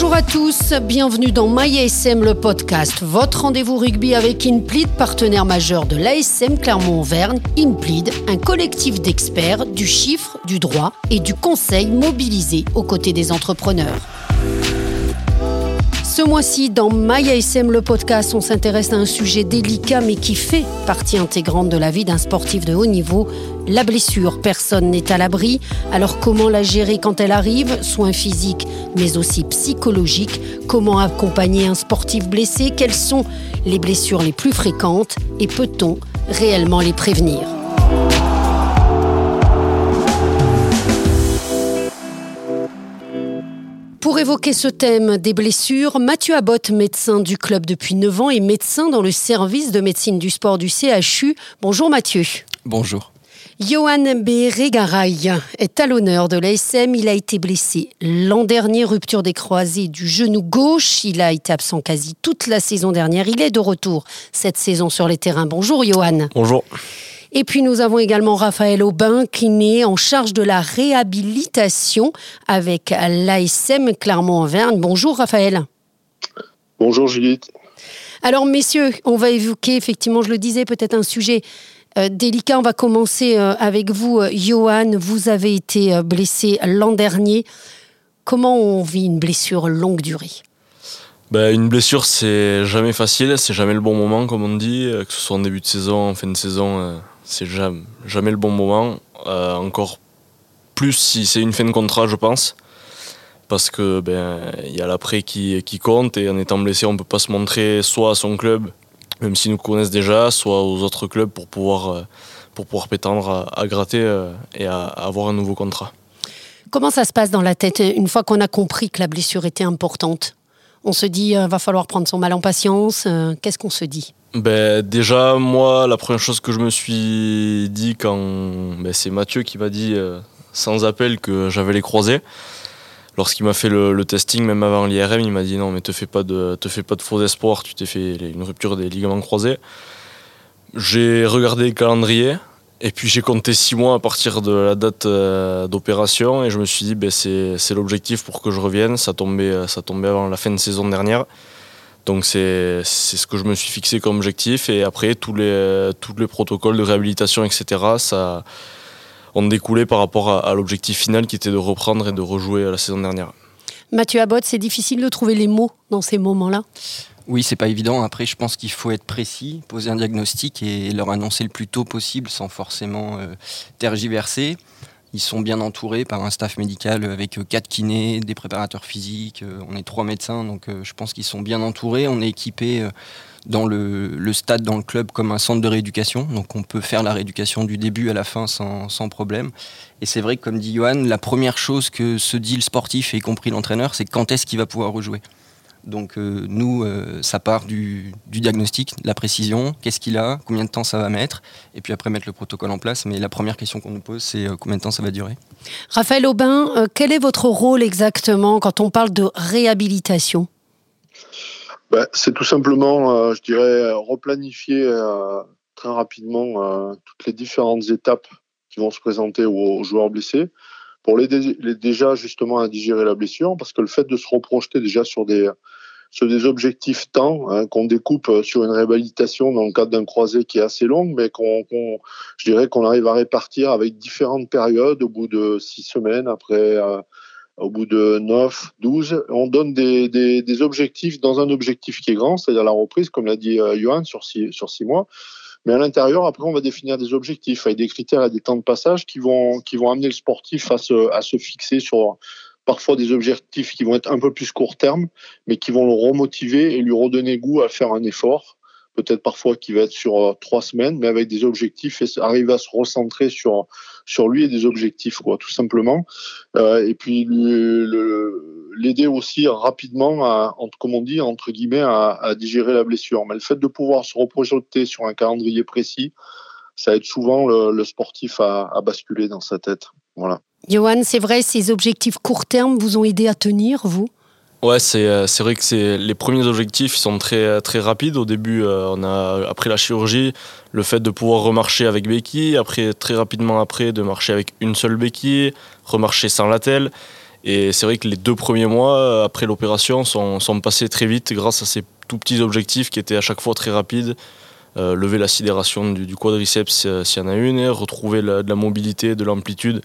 Bonjour à tous, bienvenue dans MyASM le podcast, votre rendez-vous rugby avec Inplead, partenaire majeur de l'ASM Clermont-Auvergne. Inplead, un collectif d'experts du chiffre, du droit et du conseil mobilisé aux côtés des entrepreneurs. Ce mois-ci, dans MyASM le podcast, on s'intéresse à un sujet délicat mais qui fait partie intégrante de la vie d'un sportif de haut niveau, la blessure. Personne n'est à l'abri. Alors comment la gérer quand elle arrive? Soins physiques mais aussi psychologiques. Comment accompagner un sportif blessé? Quelles sont les blessures les plus fréquentes? Et peut-on réellement les prévenir? Pour évoquer ce thème des blessures, Mathieu Abbott, médecin du club depuis 9 ans et médecin dans le service de médecine du sport du CHU. Bonjour Mathieu. Bonjour. Johan Bérégaray est à l'honneur de l'ASM. Il a été blessé l'an dernier, rupture des croisés du genou gauche. Il a été absent quasi toute la saison dernière. Il est de retour cette saison sur les terrains. Bonjour Johan. Bonjour. Et puis nous avons également Raphaël Aubin qui est en charge de la réhabilitation avec l'ASM Clermont-Auvergne. Bonjour Raphaël. Bonjour Juliette. Alors messieurs, on va évoquer effectivement, je le disais, peut-être un sujet euh, délicat. On va commencer euh, avec vous, euh, Johan. Vous avez été blessé l'an dernier. Comment on vit une blessure longue durée? Ben, Une blessure, c'est jamais facile, c'est jamais le bon moment, comme on dit, que ce soit en début de saison, en fin de saison c'est jamais, le bon moment. Euh, encore plus si c'est une fin de contrat, je pense. Parce que ben il y a l'après qui, qui, compte et en étant blessé, on ne peut pas se montrer soit à son club, même s'ils nous connaissent déjà, soit aux autres clubs pour pouvoir, euh, pour pouvoir prétendre à, gratter euh, et à, avoir un nouveau contrat. Comment ça se passe dans la tête une fois qu'on a compris que la blessure était importante? On se dit, il va falloir prendre son mal en patience. Qu'est-ce qu'on se dit? Ben, Déjà, moi, la première chose que je me suis dit quand ben, c'est Mathieu qui m'a dit euh, sans appel que j'avais les croisés. Lorsqu'il m'a fait le, testing, même avant l'IRM, il m'a dit non, mais te fais pas de, te fais pas de faux espoirs, tu t'es fait une rupture des ligaments croisés. J'ai regardé le calendrier et puis j'ai compté six mois à partir de la date euh, d'opération et je me suis dit ben, c'est l'objectif pour que je revienne. Ça tombait, ça tombait avant la fin de saison dernière. Donc c'est ce que je me suis fixé comme objectif. Et après, tous les, tous les protocoles de réhabilitation, etc., ça ont découlé par rapport à, l'objectif final qui était de reprendre et de rejouer la saison dernière. Mathieu Abbott, c'est difficile de trouver les mots dans ces moments-là? Oui, c'est pas évident. Après, je pense qu'il faut être précis, poser un diagnostic et leur annoncer le plus tôt possible sans forcément euh, tergiverser. Ils sont bien entourés par un staff médical avec euh, quatre kinés, des préparateurs physiques. Euh, on est trois médecins, donc je pense qu'ils sont bien entourés. On est équipé dans le, stade, dans le club, comme un centre de rééducation. Donc on peut faire la rééducation du début à la fin sans, sans problème. Et c'est vrai que, comme dit Johan, la première chose que se dit le sportif, y compris l'entraîneur, c'est quand est-ce qu'il va pouvoir rejouer. Donc euh, nous, euh, ça part du, diagnostic, de la précision, qu'est-ce qu'il a, combien de temps ça va mettre, et puis après mettre le protocole en place. Mais la première question qu'on nous pose, c'est euh, combien de temps ça va durer? Raphaël Aubin, quel est votre rôle exactement quand on parle de réhabilitation? Ben, C'est tout simplement, je dirais, replanifier très rapidement toutes les différentes étapes qui vont se présenter aux joueurs blessés pour l'aider déjà justement à digérer la blessure, parce que le fait de se reprojeter déjà sur des, sur des objectifs temps hein, qu'on découpe sur une réhabilitation dans le cadre d'un croisé qui est assez long, mais qu'on, je dirais qu'on arrive à répartir avec différentes périodes au bout de six semaines, après, euh, au bout de neuf, douze, on donne des, des, des, objectifs dans un objectif qui est grand, c'est-à-dire la reprise, comme l'a dit euh, Johan, sur six, sur six mois. Mais à l'intérieur, après, on va définir des objectifs avec des critères et des temps de passage qui vont, amener le sportif à se, à se fixer sur parfois des objectifs qui vont être un peu plus court terme, mais qui vont le remotiver et lui redonner goût à faire un effort peut-être parfois qui va être sur euh, trois semaines, mais avec des objectifs et arriver à se recentrer sur sur lui et des objectifs, quoi, tout simplement. Euh, et puis l'aider aussi rapidement, à, comme on dit, entre guillemets, à, digérer la blessure. Mais le fait de pouvoir se reprojeter sur un calendrier précis, ça aide souvent le, sportif à, basculer dans sa tête. Voilà. Johan, c'est vrai, ces objectifs court terme vous ont aidé à tenir, vous? Ouais, c'est, euh, c'est vrai que les premiers objectifs sont très, rapides. Au début, euh, on a, après la chirurgie, le fait de pouvoir remarcher avec béquille, après, très rapidement après, de marcher avec une seule béquille, remarcher sans latel. Et c'est vrai que les deux premiers mois après l'opération sont, sont, passés très vite grâce à ces tout petits objectifs qui étaient à chaque fois très rapides. Euh, lever la sidération du, quadriceps euh, s'il y en a une, retrouver de la mobilité, de l'amplitude,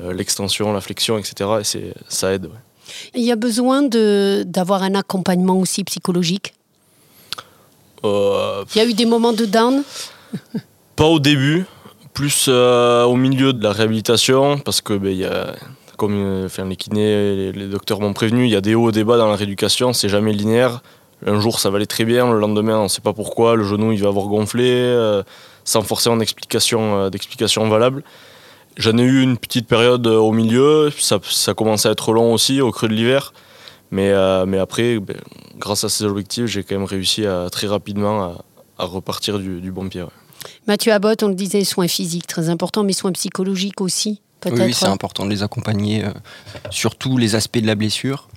euh, l'extension, la flexion, etc. Et ça aide. Il y a besoin d'avoir un accompagnement aussi psychologique Il y a eu des moments de down? Pas au début, plus au milieu de la réhabilitation, parce que ben, y a, comme enfin, les kinés, les, les docteurs m'ont prévenu, il y a des hauts et des bas dans la rééducation, c'est jamais linéaire. Un jour, ça va aller très bien, le lendemain, on ne sait pas pourquoi, le genou, il va avoir gonflé, euh, sans forcément euh, d'explication valable. J'en ai eu une petite période euh, au milieu, ça, ça commençait à être long aussi, au creux de l'hiver. Mais, mais après, ben, grâce à ces objectifs, j'ai quand même réussi à, très rapidement à, repartir du, bon pied. Mathieu Abbott, on le disait, soins physiques, très importants, mais soins psychologiques aussi, peut-être Oui, c'est important de les accompagner sur tous les aspects de la blessure.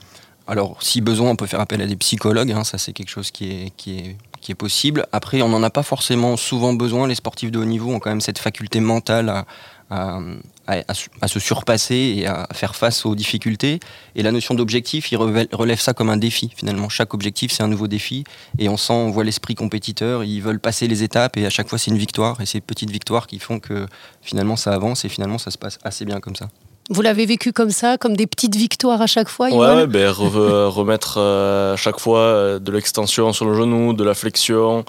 Alors, si besoin, on peut faire appel à des psychologues, hein, ça c'est quelque chose qui est, qui, est, qui est possible. Après, on n'en a pas forcément souvent besoin. Les sportifs de haut niveau ont quand même cette faculté mentale à, à, se surpasser et à faire face aux difficultés. Et la notion d'objectif, il relève ça comme un défi finalement. Chaque objectif, c'est un nouveau défi. Et on sent, on voit l'esprit compétiteur, ils veulent passer les étapes et à chaque fois, c'est une victoire. Et c'est petites victoires qui font que finalement, ça avance et finalement, ça se passe assez bien comme ça. Vous l'avez vécu comme ça, comme des petites victoires à chaque fois Ouais, ben, remettre euh, à chaque fois euh, de l'extension sur le genou, de la flexion,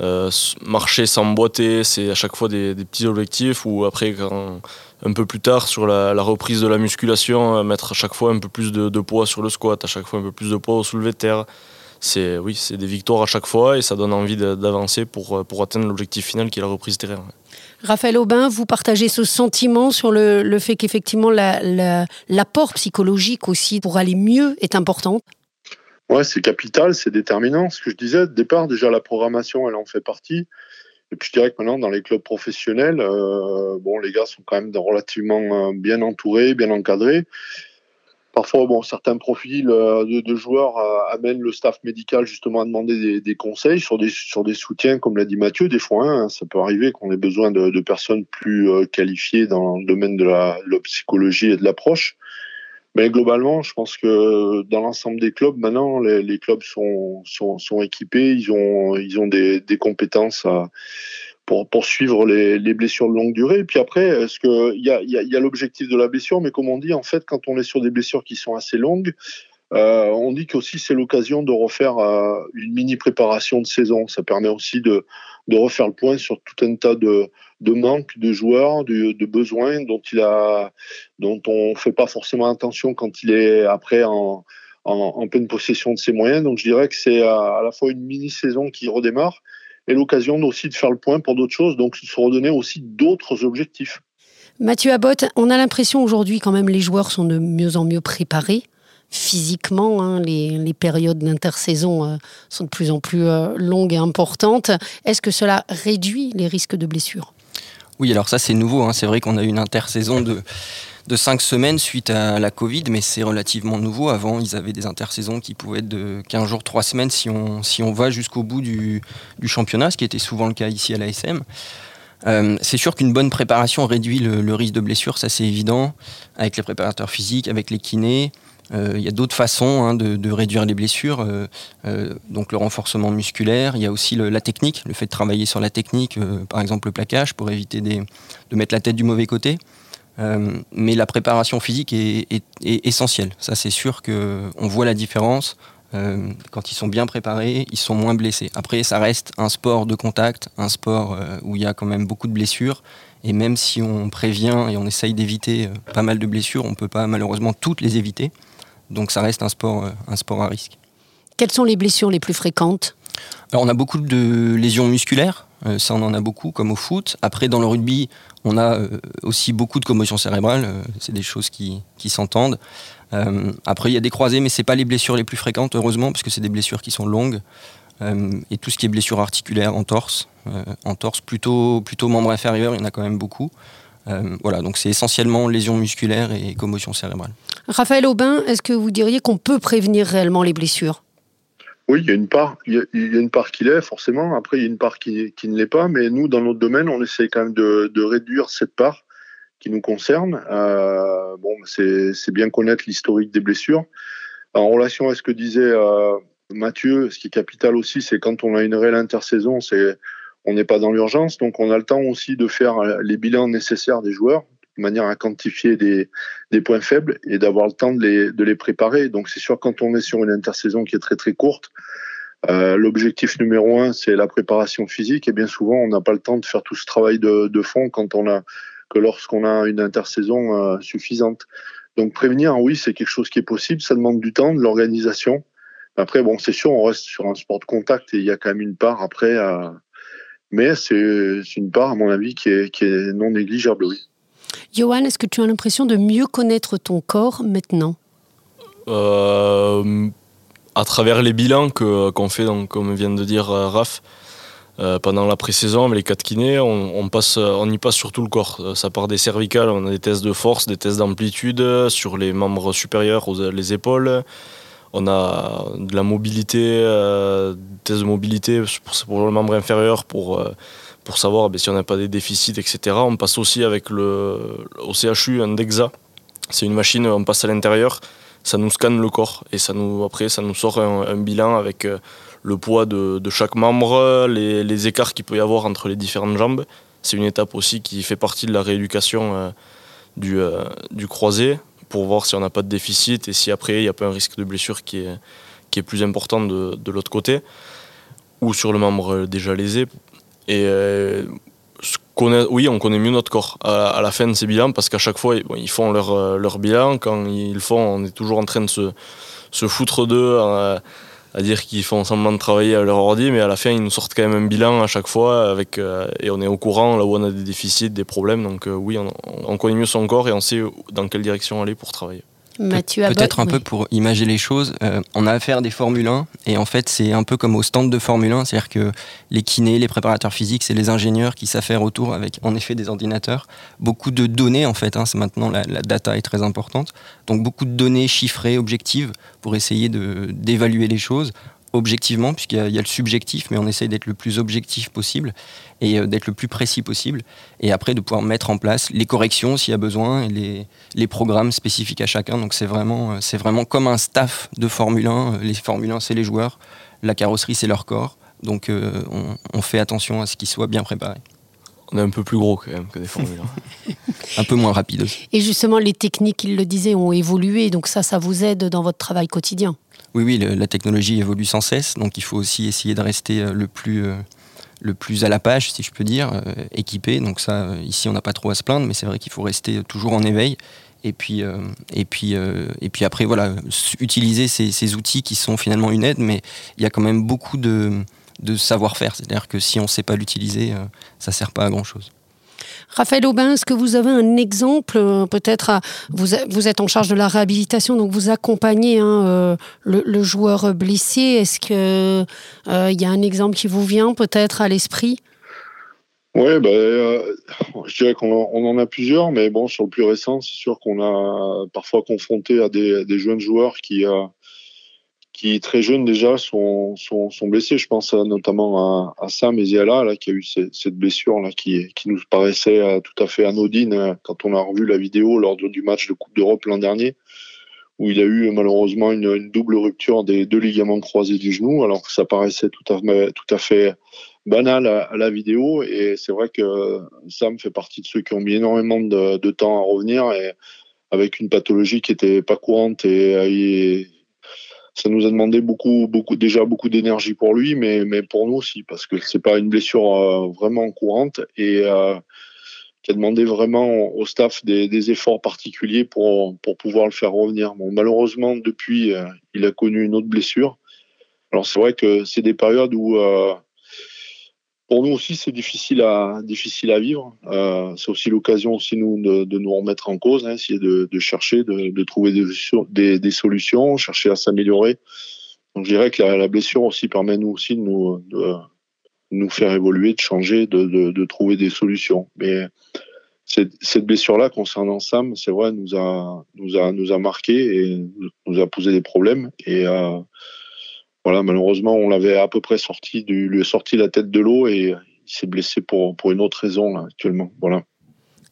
euh, marcher sans boiter, c'est à chaque fois des, petits objectifs. Ou après, un peu plus tard, sur la, reprise de la musculation, mettre à chaque fois un peu plus de, poids sur le squat, à chaque fois un peu plus de poids au soulevé de terre. C'est oui, c'est des victoires à chaque fois et ça donne envie d'avancer pour, pour atteindre l'objectif final qui est la reprise terrain. Raphaël Aubin, vous partagez ce sentiment sur le, fait qu'effectivement l'apport psychologique aussi pour aller mieux est important Ouais, c'est capital, c'est déterminant. Ce que je disais, au départ, déjà la programmation, elle en fait partie. Et puis je dirais que maintenant, dans les clubs professionnels, euh, bon, les gars sont quand même relativement euh, bien entourés, bien encadrés. Parfois, bon, certains profils euh, de, joueurs amènent le staff médical justement à demander des, conseils sur des, sur des soutiens, comme l'a dit Mathieu. Des fois, hein, ça peut arriver qu'on ait besoin de, personnes plus qualifiées dans le domaine de la, psychologie et de l'approche. Mais globalement, je pense que dans l'ensemble des clubs, maintenant, les, clubs sont, équipés, ils ont, des, compétences pour poursuivre les, les, blessures de longue durée. Et puis après, est-ce il y a l'objectif de la blessure, mais comme on dit, en fait, quand on est sur des blessures qui sont assez longues, euh, on dit qu'aussi c'est l'occasion de refaire euh, une mini préparation de saison. Ça permet aussi de, refaire le point sur tout un tas de, manques de joueurs, de, besoins dont il a, dont on fait pas forcément attention quand il est après en, pleine possession de ses moyens. Donc je dirais que c'est à, à la fois une mini saison qui redémarre et l'occasion aussi de faire le point pour d'autres choses, donc se redonner aussi d'autres objectifs. Mathieu Abbott, on a l'impression aujourd'hui quand même les joueurs sont de mieux en mieux préparés physiquement. Hein, les, périodes d'intersaison euh, sont de plus en plus euh, longues et importantes. Est-ce que cela réduit les risques de blessures? Oui, alors ça c'est nouveau. Hein. C'est vrai qu'on a une intersaison de de cinq semaines suite à la Covid, mais c'est relativement nouveau. Avant, ils avaient des intersaisons qui pouvaient être de 15 jours, 3 semaines si on, si on va jusqu'au bout du, championnat, ce qui était souvent le cas ici à l'ASM. Euh, c'est sûr qu'une bonne préparation réduit le, risque de blessure, ça c'est évident, avec les préparateurs physiques, avec les kinés. Euh, il y a d'autres façons hein, de, réduire les blessures, euh, donc le renforcement musculaire, il y a aussi la technique, le fait de travailler sur la technique, par exemple le plaquage pour éviter de mettre la tête du mauvais côté. Euh, mais la préparation physique est, essentielle. Ça, c'est sûr qu'on voit la différence. Euh, quand ils sont bien préparés, ils sont moins blessés. Après, ça reste un sport de contact, un sport euh, où il y a quand même beaucoup de blessures. Et même si on prévient et on essaye d'éviter pas mal de blessures, on ne peut pas malheureusement toutes les éviter. Donc ça reste un sport, un sport à risque. Quelles sont les blessures les plus fréquentes? Alors on a beaucoup de lésions musculaires, ça on en a beaucoup comme au foot. Après dans le rugby, on a euh, aussi beaucoup de commotion cérébrale, euh, c'est des choses qui, s'entendent. Euh, après, il y a des croisés, mais ce pas les blessures les plus fréquentes, heureusement, parce que c'est des blessures qui sont longues. et tout ce qui est blessure articulaire en torse, en torse plutôt, plutôt membre inférieur, il y en a quand même beaucoup. Voilà, donc c'est essentiellement lésions musculaires et commotion cérébrale. Raphaël Aubin, est-ce que vous diriez qu'on peut prévenir réellement les blessures? Oui, il y a une part, il y a, une part qui l'est forcément. Après, il y a une part qui, qui ne l'est pas. Mais nous, dans notre domaine, on essaie quand même de, de réduire cette part qui nous concerne. Euh, bon, c'est bien connaître l'historique des blessures. En relation à ce que disait euh, Mathieu, ce qui est capital aussi, c'est quand on a une réelle intersaison, c'est on n'est pas dans l'urgence, donc on a le temps aussi de faire les bilans nécessaires des joueurs de manière à quantifier des, des points faibles et d'avoir le temps de les, de les préparer. Donc c'est sûr quand on est sur une intersaison qui est très très courte, euh, l'objectif numéro un c'est la préparation physique et bien souvent on n'a pas le temps de faire tout ce travail de, de fond quand on a que lorsqu'on a une intersaison euh, suffisante. Donc prévenir, oui, c'est quelque chose qui est possible. Ça demande du temps, de l'organisation. Après, bon, c'est sûr, on reste sur un sport de contact et il y a quand même une part après. Euh, mais c'est une part, à mon avis, qui est, qui est non négligeable, oui. Johan, est-ce que tu as l'impression de mieux connaître ton corps maintenant? Euh, À travers les bilans qu'on fait, donc, comme vient de dire Raph, euh, pendant la pré-saison, avec les quatre kinés, on, passe, on y passe sur tout le corps. Euh, ça part des cervicales, on a des tests de force, des tests d'amplitude sur les membres supérieurs, les épaules. On a de la mobilité, euh, des tests de mobilité pour, le membre inférieur pour, pour savoir ben, si on n'a pas des déficits, etc. On passe aussi avec le, au CHU un DEXA. C'est une machine, on passe à l'intérieur, ça nous scanne le corps et ça nous, après ça nous sort un bilan avec le poids de, chaque membre, les, écarts qu'il peut y avoir entre les différentes jambes. C'est une étape aussi qui fait partie de la rééducation euh, du, euh, du, croisé pour voir si on n'a pas de déficit et si après il n'y a pas un risque de blessure qui est, qui est plus important de, de l'autre côté ou sur le membre déjà lésé. Et euh, oui, on connaît mieux notre corps à, la fin de ces bilans parce qu'à chaque fois, ils font leur, leur bilan. Quand ils le font, on est toujours en train de se, se foutre d'eux à dire qu'ils font semblant de travailler à leur ordi, mais à la fin, ils nous sortent quand même un bilan à chaque fois avec, euh, et on est au courant là où on a des déficits, des problèmes. Donc, euh, oui, on, connaît mieux son corps et on sait dans quelle direction aller pour travailler. Peut-être un peu pour imager les choses, euh, on a affaire des Formule 1 et en fait c'est un peu comme au stand de Formule 1, c'est-à-dire que les kinés, les préparateurs physiques, c'est les ingénieurs qui s'affairent autour avec en effet des ordinateurs, beaucoup de données en fait, hein, c'est maintenant la, la, data est très importante, donc beaucoup de données chiffrées, objectives pour essayer d'évaluer les choses objectivement, puisqu'il y, a le subjectif, mais on essaye d'être le plus objectif possible et euh, d'être le plus précis possible. Et après, de pouvoir mettre en place les corrections s'il y a besoin et les, les, programmes spécifiques à chacun. Donc c'est vraiment, euh, c'est vraiment comme un staff de Formule 1. Les Formule 1, c'est les joueurs. La carrosserie, c'est leur corps. Donc euh, on, fait attention à ce qu'ils soient bien préparés. On est un peu plus gros quand même que des Formule 1. un peu moins rapide aussi. Et justement, les techniques, il le disait, ont évolué. Donc ça, ça vous aide dans votre travail quotidien oui, oui, la technologie évolue sans cesse, donc il faut aussi essayer de rester euh, le plus, euh, le plus à la page, si je peux dire, euh, équipé. Donc ça, ici, on n'a pas trop à se plaindre, mais c'est vrai qu'il faut rester toujours en éveil. Et puis, après, voilà, utiliser ces, outils qui sont finalement une aide, mais il y a quand même beaucoup de, de savoir-faire. C'est-à-dire que si on ne sait pas l'utiliser, ça ne sert pas à grand-chose. Raphaël Aubin, est-ce que vous avez un exemple euh, Peut-être, vous, êtes en charge de la réhabilitation, donc vous accompagnez hein, euh, le, joueur blessé. Est-ce qu'il euh, y a un exemple qui vous vient peut-être à l'esprit? Oui, ben, je dirais qu'on en a plusieurs, mais bon, sur le plus récent, c'est sûr qu'on a parfois confronté à des, des jeunes joueurs qui, qui très jeunes déjà sont, sont, blessés. Je pense notamment à, à Sam Eziala, là, qui a eu cette, blessure là, qui, qui nous paraissait euh, tout à fait anodine euh, quand on a revu la vidéo lors du match de Coupe d'Europe l'an dernier, où il a eu malheureusement une, double rupture des deux ligaments croisés du genou, alors que ça paraissait tout à, tout à fait banal à, la vidéo. Et c'est vrai que Sam fait partie de ceux qui ont mis énormément de, temps à revenir et avec une pathologie qui était pas courante et, et ça nous a demandé beaucoup, beaucoup, déjà beaucoup d'énergie pour lui, mais, mais pour nous aussi, parce que c'est pas une blessure euh, vraiment courante et euh, qui a demandé vraiment au staff des, des, efforts particuliers pour, pour pouvoir le faire revenir. Bon, malheureusement, depuis, euh, il a connu une autre blessure. Alors c'est vrai que c'est des périodes où pour nous aussi, c'est difficile à difficile à vivre. Euh, c'est aussi l'occasion aussi nous de, de, nous remettre en cause, hein, essayer de, de chercher, de, de trouver des, des, des, solutions, chercher à s'améliorer. Donc je dirais que la, la, blessure aussi permet nous aussi de nous de, nous faire évoluer, de changer, de, trouver des solutions. Mais cette, cette blessure-là concernant Sam, c'est vrai, nous a nous a nous a marqué et nous a posé des problèmes et euh, voilà, malheureusement, on l'avait à peu près sorti, du, lui sorti la tête de l'eau et il s'est blessé pour, pour une autre raison actuellement. Voilà.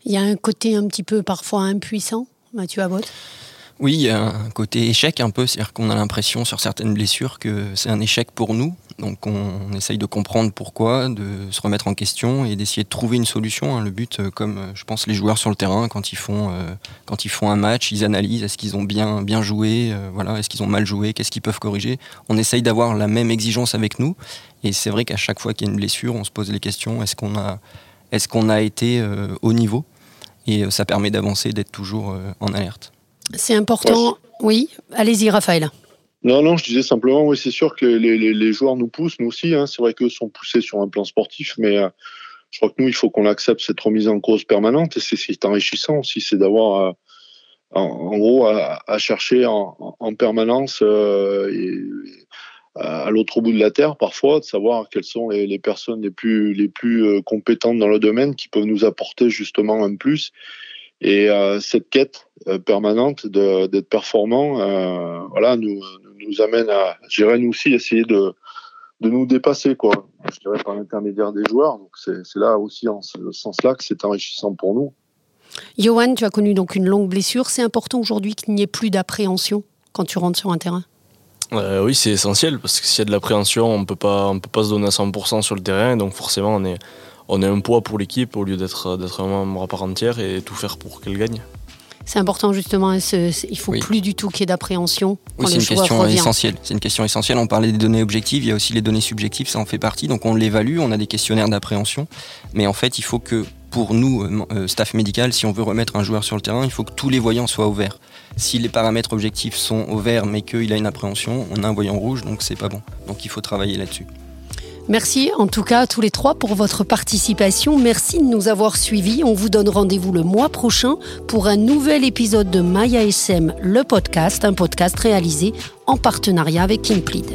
Il y a un côté un petit peu parfois impuissant, Mathieu Abbott oui, il y a un côté échec un peu, c'est-à-dire qu'on a l'impression sur certaines blessures que c'est un échec pour nous. Donc on, essaye de comprendre pourquoi, de se remettre en question et d'essayer de trouver une solution. Hein. Le but, euh, comme euh, je pense les joueurs sur le terrain, quand ils font, euh, quand ils font un match, ils analysent est-ce qu'ils ont bien, bien joué, voilà, est-ce qu'ils ont mal joué, qu'est-ce qu'ils peuvent corriger. On essaye d'avoir la même exigence avec nous. Et c'est vrai qu'à chaque fois qu'il y a une blessure, on se pose les questions est-ce qu'on a, est-ce qu'on a été au niveau? Et ça permet d'avancer, d'être toujours en alerte. C'est important. Oui, allez-y, Raphaël. Non, non, je disais simplement, oui, c'est sûr que les, joueurs nous poussent, nous aussi. Hein. C'est vrai qu'eux sont poussés sur un plan sportif, mais euh, je crois que nous, il faut qu'on accepte cette remise en cause permanente. Et c'est ce qui est enrichissant aussi, c'est d'avoir, euh, en, gros, à, chercher en, permanence euh, et, à l'autre bout de la terre, parfois, de savoir quelles sont les, les personnes les plus, les plus compétentes dans le domaine qui peuvent nous apporter justement un plus et euh, cette quête euh, permanente d'être performant, euh, voilà, nous, nous amène à, gérer nous aussi, essayer de, de nous dépasser, quoi. Je dirais par l'intermédiaire des joueurs. Donc c'est là aussi en ce sens-là que c'est enrichissant pour nous. Johan, tu as connu donc une longue blessure. C'est important aujourd'hui qu'il n'y ait plus d'appréhension quand tu rentres sur un terrain? oui, c'est essentiel parce que s'il y a de l'appréhension, on peut pas, on peut pas se donner à 100% sur le terrain. Donc forcément, on est, on est un poids pour l'équipe au lieu d'être d'être un membre à part entière et tout faire pour qu'elle gagne. C'est important justement, hein, il faut plus du tout qu'il y ait d'appréhension. Oui, c'est une question essentielle. C'est une question essentielle. On parlait des données objectives, il y a aussi les données subjectives, ça en fait partie. Donc on l'évalue, on a des questionnaires d'appréhension, mais en fait il faut que pour nous, euh, euh, staff médical, si on veut remettre un joueur sur le terrain, il faut que tous les voyants soient ouverts. Si les paramètres objectifs sont ouverts mais qu'il a une appréhension, on a un voyant rouge, donc c'est pas bon. Donc il faut travailler là-dessus. Merci en tout cas à tous les trois pour votre participation. Merci de nous avoir suivis. On vous donne rendez-vous le mois prochain pour un nouvel épisode de Maya SM, le podcast, un podcast réalisé en partenariat avec Kimplid.